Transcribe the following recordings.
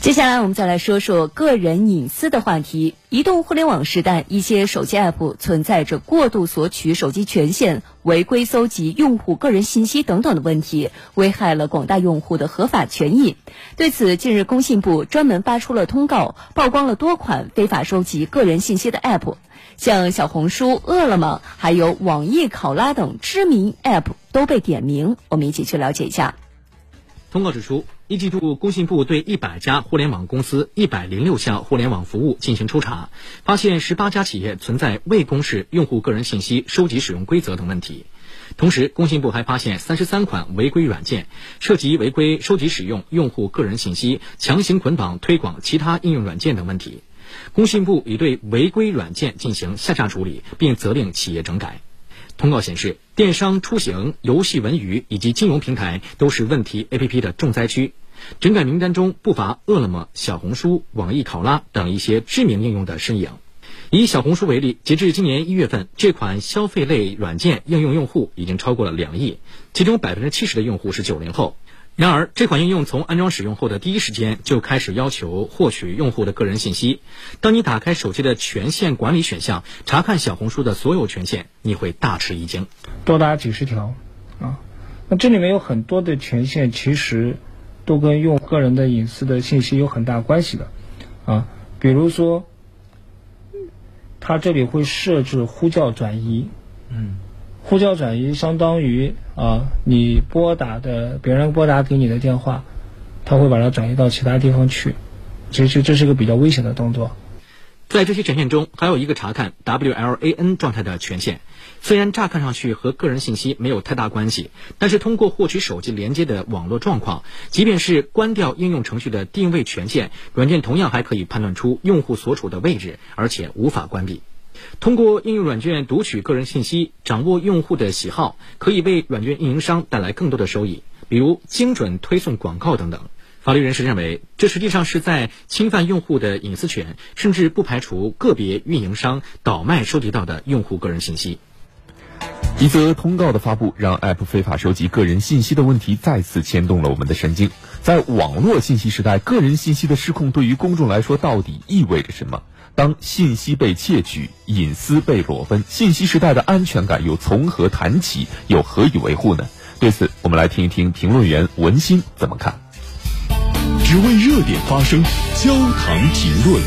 接下来我们再来说说个人隐私的话题。移动互联网时代，一些手机 App 存在着过度索取手机权限、违规搜集用户个人信息等等的问题，危害了广大用户的合法权益。对此，近日工信部专门发出了通告，曝光了多款非法收集个人信息的 App，像小红书、饿了么，还有网易考拉等知名 App 都被点名。我们一起去了解一下。通告指出。一季度，工信部对一百家互联网公司、一百零六项互联网服务进行抽查，发现十八家企业存在未公示用户个人信息收集使用规则等问题。同时，工信部还发现三十三款违规软件，涉及违规收集使用用户个人信息、强行捆绑推广其他应用软件等问题。工信部已对违规软件进行下架处理，并责令企业整改。通告显示，电商、出行、游戏、文娱以及金融平台都是问题 APP 的重灾区。整改名单中不乏饿了么、小红书、网易考拉等一些知名应用的身影。以小红书为例，截至今年一月份，这款消费类软件应用用户已经超过了两亿，其中百分之七十的用户是九零后。然而，这款应用从安装使用后的第一时间就开始要求获取用户的个人信息。当你打开手机的权限管理选项，查看小红书的所有权限，你会大吃一惊，多达几十条啊！那这里面有很多的权限，其实都跟用个人的隐私的信息有很大关系的啊。比如说，它这里会设置呼叫转移，嗯。呼叫转移相当于啊，你拨打的别人拨打给你的电话，他会把它转移到其他地方去，其实这是个比较危险的动作。在这些权限中，还有一个查看 WLAN 状态的权限。虽然乍看上去和个人信息没有太大关系，但是通过获取手机连接的网络状况，即便是关掉应用程序的定位权限，软件同样还可以判断出用户所处的位置，而且无法关闭。通过应用软件读取个人信息，掌握用户的喜好，可以为软件运营商带来更多的收益，比如精准推送广告等等。法律人士认为，这实际上是在侵犯用户的隐私权，甚至不排除个别运营商倒卖收集到的用户个人信息。一则通告的发布，让 App 非法收集个人信息的问题再次牵动了我们的神经。在网络信息时代，个人信息的失控对于公众来说到底意味着什么？当信息被窃取，隐私被裸奔，信息时代的安全感又从何谈起？又何以维护呢？对此，我们来听一听评论员文心怎么看。只为热点发声，焦糖评论。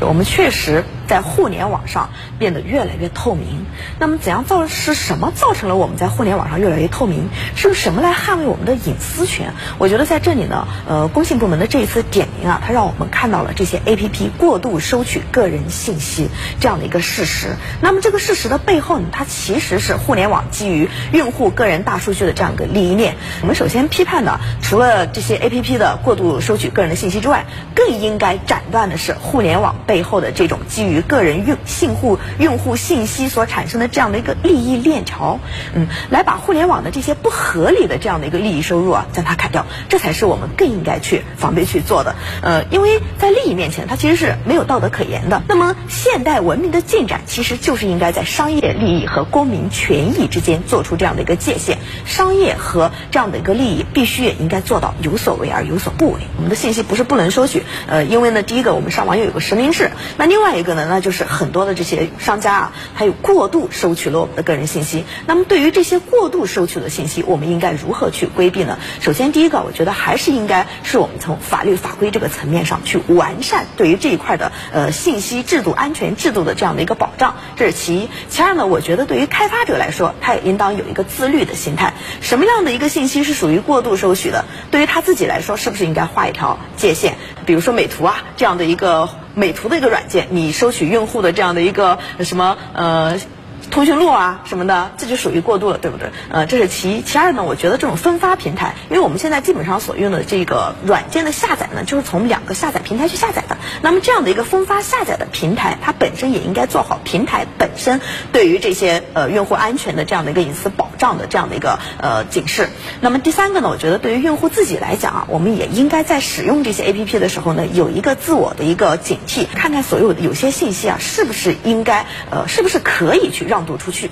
我们确实。在互联网上变得越来越透明。那么，怎样造是什么造成了我们在互联网上越来越透明？是用什么来捍卫我们的隐私权？我觉得在这里呢，呃，工信部门的这一次点名啊，它让我们看到了这些 A P P 过度收取个人信息这样的一个事实。那么，这个事实的背后呢，它其实是互联网基于用户个人大数据的这样一个利益链。我们首先批判的，除了这些 A P P 的过度收取个人的信息之外，更应该斩断的是互联网背后的这种基于个人用信户用户信息所产生的这样的一个利益链条，嗯，来把互联网的这些不合理的这样的一个利益收入啊，将它砍掉，这才是我们更应该去防备去做的。呃，因为在利益面前，它其实是没有道德可言的。那么，现代文明的进展其实就是应该在商业利益和公民权益之间做出这样的一个界限。商业和这样的一个利益必须也应该做到有所为而有所不为。我们的信息不是不能收取，呃，因为呢，第一个我们上网又有个实名制，那另外一个呢，那就是。很多的这些商家啊，还有过度收取了我们的个人信息。那么，对于这些过度收取的信息，我们应该如何去规避呢？首先，第一个，我觉得还是应该是我们从法律法规这个层面上去完善对于这一块的呃信息制度、安全制度的这样的一个保障，这是其一。其二呢，我觉得对于开发者来说，他也应当有一个自律的心态。什么样的一个信息是属于过度收取的？对于他自己来说，是不是应该画一条界限？比如说美图啊这样的一个。美图的一个软件，你收取用户的这样的一个什么呃。通讯录啊什么的，这就属于过度了，对不对？呃，这是其一。其二呢，我觉得这种分发平台，因为我们现在基本上所用的这个软件的下载呢，就是从两个下载平台去下载的。那么这样的一个分发下载的平台，它本身也应该做好平台本身对于这些呃用户安全的这样的一个隐私保障的这样的一个呃警示。那么第三个呢，我觉得对于用户自己来讲啊，我们也应该在使用这些 A P P 的时候呢，有一个自我的一个警惕，看看所有的有些信息啊，是不是应该呃，是不是可以去让。让渡出去。